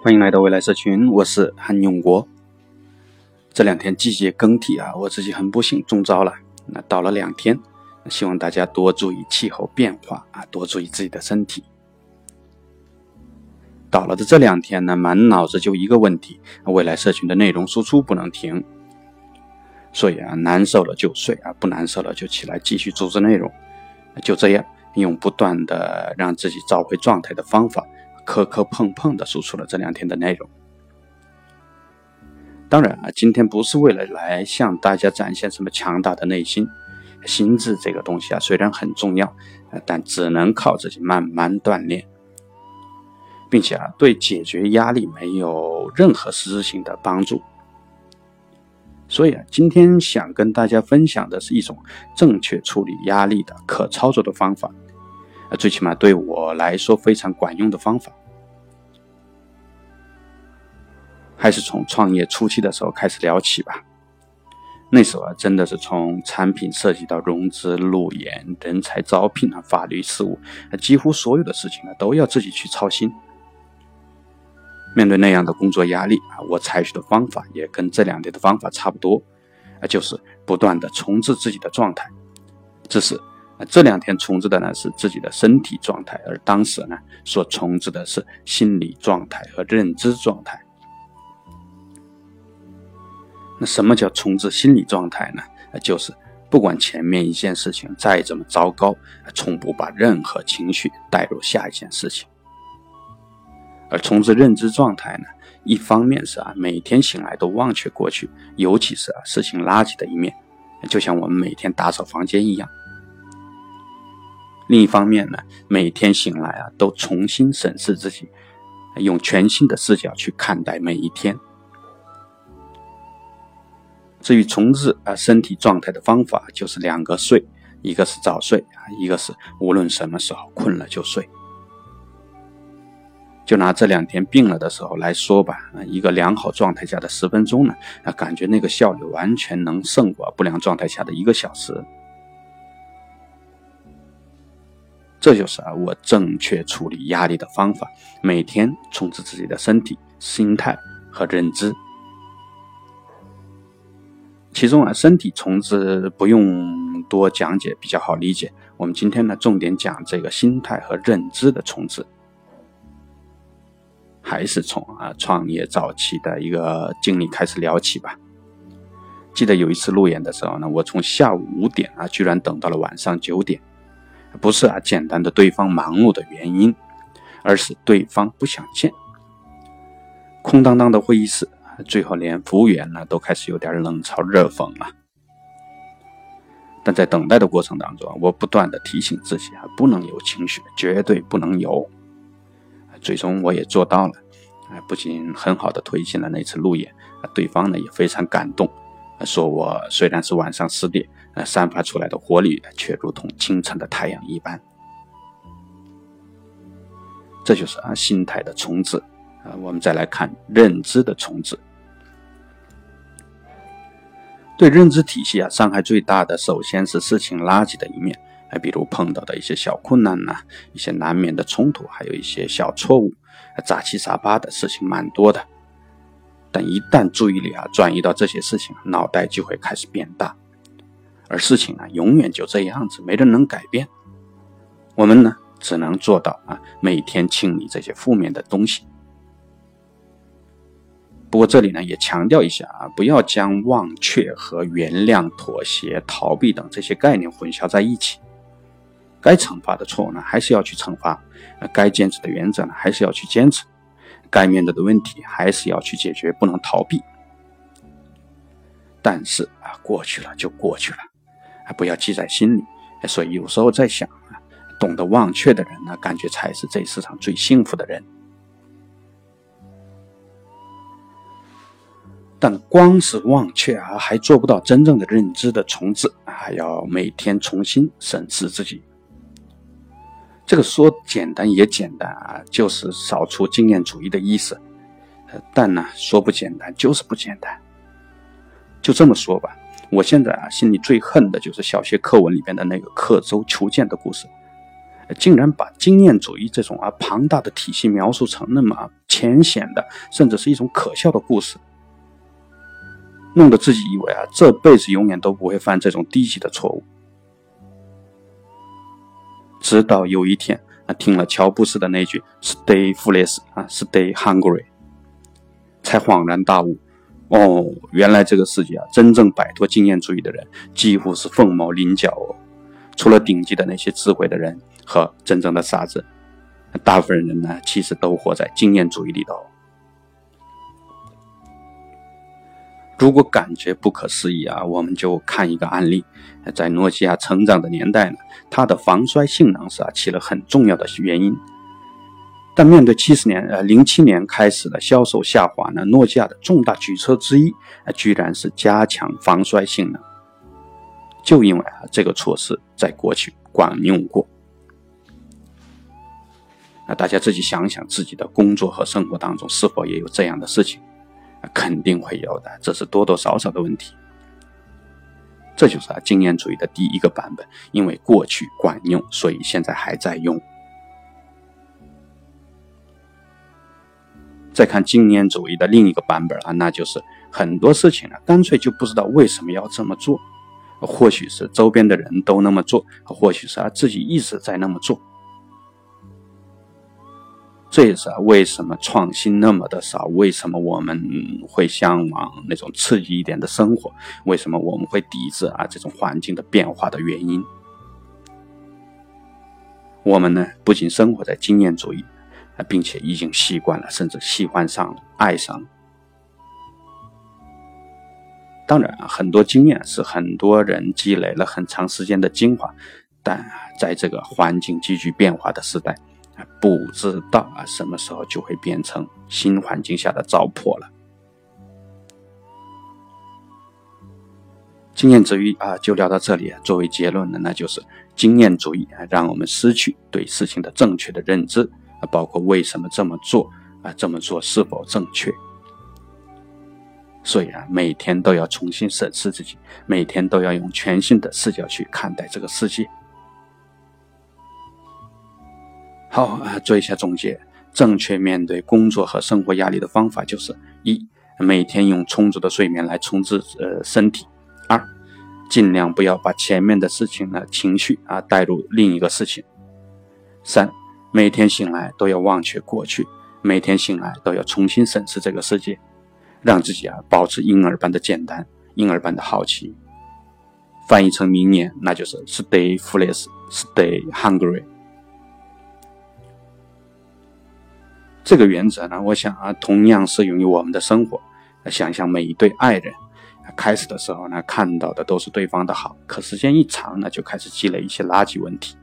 欢迎来到未来社群，我是韩永国。这两天季节更替啊，我自己很不幸中招了。那倒了两天，希望大家多注意气候变化啊，多注意自己的身体。倒了的这两天呢，满脑子就一个问题：未来社群的内容输出不能停。所以啊，难受了就睡啊，不难受了就起来继续组织内容。就这样，用不断的让自己找回状态的方法。磕磕碰碰的输出了这两天的内容。当然啊，今天不是为了来向大家展现什么强大的内心，心智这个东西啊，虽然很重要，但只能靠自己慢慢锻炼，并且啊，对解决压力没有任何实质性的帮助。所以啊，今天想跟大家分享的是一种正确处理压力的可操作的方法。啊，最起码对我来说非常管用的方法，还是从创业初期的时候开始聊起吧。那时候啊，真的是从产品设计到融资、路演、人才招聘啊、法律事务，几乎所有的事情呢都要自己去操心。面对那样的工作压力啊，我采取的方法也跟这两天的方法差不多，啊，就是不断的重置自己的状态，只是。这两天重置的呢是自己的身体状态，而当时呢所重置的是心理状态和认知状态。那什么叫重置心理状态呢？就是不管前面一件事情再怎么糟糕，从不把任何情绪带入下一件事情。而重置认知状态呢，一方面是啊每天醒来都忘却过去，尤其是啊事情垃圾的一面，就像我们每天打扫房间一样。另一方面呢，每天醒来啊，都重新审视自己，用全新的视角去看待每一天。至于重置啊身体状态的方法，就是两个睡，一个是早睡啊，一个是无论什么时候困了就睡。就拿这两天病了的时候来说吧，一个良好状态下的十分钟呢，啊，感觉那个效率完全能胜过不良状态下的一个小时。这就是啊，我正确处理压力的方法。每天重置自己的身体、心态和认知。其中啊，身体重置不用多讲解，比较好理解。我们今天呢，重点讲这个心态和认知的重置。还是从啊创业早期的一个经历开始聊起吧。记得有一次路演的时候呢，我从下午五点啊，居然等到了晚上九点。不是啊，简单的对方忙碌的原因，而是对方不想见。空荡荡的会议室，最后连服务员呢都开始有点冷嘲热讽了。但在等待的过程当中，我不断的提醒自己啊，不能有情绪，绝对不能有。最终我也做到了，啊，不仅很好的推进了那次路演，对方呢也非常感动。说我虽然是晚上十点，呃，散发出来的活力却如同清晨的太阳一般。这就是啊心态的重置啊。我们再来看认知的重置。对认知体系啊伤害最大的，首先是事情垃圾的一面，啊，比如碰到的一些小困难呐，一些难免的冲突，还有一些小错误，杂七杂八的事情蛮多的。但一旦注意力啊转移到这些事情，脑袋就会开始变大，而事情啊永远就这样子，没人能改变。我们呢只能做到啊每天清理这些负面的东西。不过这里呢也强调一下啊，不要将忘却和原谅、妥协、逃避等这些概念混淆在一起。该惩罚的错误呢还是要去惩罚，该坚持的原则呢还是要去坚持。该面对的问题还是要去解决，不能逃避。但是啊，过去了就过去了，不要记在心里。所以有时候在想啊，懂得忘却的人呢，感觉才是这世上最幸福的人。但光是忘却啊，还做不到真正的认知的重置，还要每天重新审视自己。这个说简单也简单啊，就是扫除经验主义的意思。但呢，说不简单就是不简单。就这么说吧，我现在啊，心里最恨的就是小学课文里边的那个刻舟求剑的故事。竟然把经验主义这种啊庞大的体系描述成那么浅显的，甚至是一种可笑的故事，弄得自己以为啊这辈子永远都不会犯这种低级的错误。直到有一天啊，听了乔布斯的那句 “Stay foolish” 啊，“Stay hungry”，才恍然大悟。哦，原来这个世界啊，真正摆脱经验主义的人几乎是凤毛麟角哦。除了顶级的那些智慧的人和真正的傻子，大部分人呢，其实都活在经验主义里头。如果感觉不可思议啊，我们就看一个案例，在诺基亚成长的年代呢，它的防摔性能是啊起了很重要的原因。但面对七十年呃零七年开始的销售下滑呢，诺基亚的重大举措之一啊，居然是加强防摔性能。就因为啊，这个措施在过去管用过。那大家自己想想，自己的工作和生活当中是否也有这样的事情？肯定会有的，这是多多少少的问题。这就是啊，经验主义的第一个版本，因为过去管用，所以现在还在用。再看经验主义的另一个版本啊，那就是很多事情呢，干脆就不知道为什么要这么做。或许是周边的人都那么做，或许是他自己一直在那么做。这也是为什么创新那么的少，为什么我们会向往那种刺激一点的生活，为什么我们会抵制啊这种环境的变化的原因。我们呢，不仅生活在经验主义，并且已经习惯了，甚至喜欢上了，爱上了。当然，很多经验是很多人积累了很长时间的精华，但在这个环境急剧变化的时代，不知道啊什么时候就会变成新环境下的糟粕了。经验主义啊，就聊到这里。作为结论呢，那就是经验主义啊，让我们失去对事情的正确的认知啊，包括为什么这么做啊，这么做是否正确。所以啊，每天都要重新审视自己，每天都要用全新的视角去看待这个世界。好啊，做一下总结：正确面对工作和生活压力的方法就是：一、每天用充足的睡眠来充实呃身体；二、尽量不要把前面的事情呢情绪啊带入另一个事情；三、每天醒来都要忘却过去，每天醒来都要重新审视这个世界。让自己啊保持婴儿般的简单，婴儿般的好奇。翻译成明年，那就是 Stay foolish, stay hungry。这个原则呢，我想啊，同样适用于我们的生活。想想每一对爱人，开始的时候呢，看到的都是对方的好，可时间一长呢，就开始积累一些垃圾问题。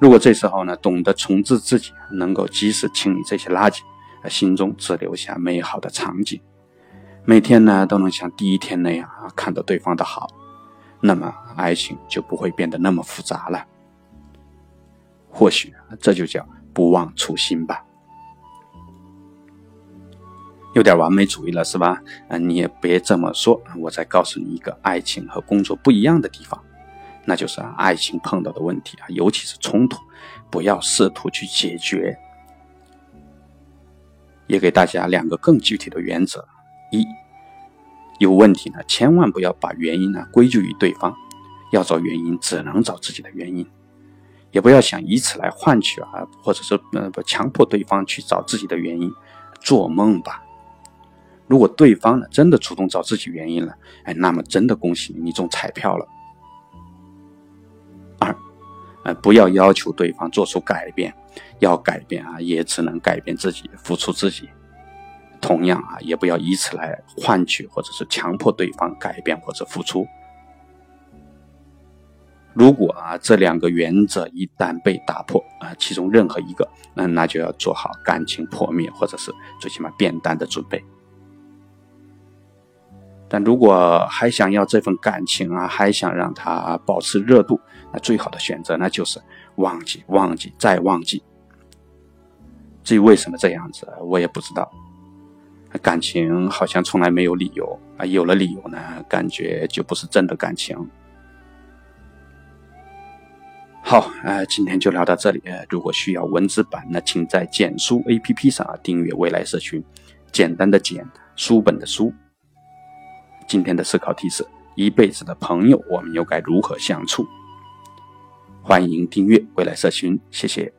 如果这时候呢，懂得重置自己，能够及时清理这些垃圾。心中只留下美好的场景，每天呢都能像第一天那样啊看到对方的好，那么爱情就不会变得那么复杂了。或许这就叫不忘初心吧。有点完美主义了是吧？啊，你也别这么说。我再告诉你一个爱情和工作不一样的地方，那就是，爱情碰到的问题啊，尤其是冲突，不要试图去解决。也给大家两个更具体的原则：一，有问题呢，千万不要把原因呢归咎于对方，要找原因只能找自己的原因，也不要想以此来换取啊，或者是呃不强迫对方去找自己的原因，做梦吧！如果对方呢真的主动找自己原因了，哎，那么真的恭喜你，你中彩票了。呃，不要要求对方做出改变。要改变啊，也只能改变自己，付出自己。同样啊，也不要以此来换取或者是强迫对方改变或者付出。如果啊这两个原则一旦被打破啊，其中任何一个，那那就要做好感情破灭或者是最起码变淡的准备。但如果还想要这份感情啊，还想让它保持热度，那最好的选择那就是忘记、忘记再忘记。至于为什么这样子，我也不知道。感情好像从来没有理由啊，有了理由呢，感觉就不是真的感情。好，呃，今天就聊到这里。如果需要文字版，那请在简书 APP 上订阅未来社群。简单的简，书本的书。今天的思考题是：一辈子的朋友，我们又该如何相处？欢迎订阅未来社群，谢谢。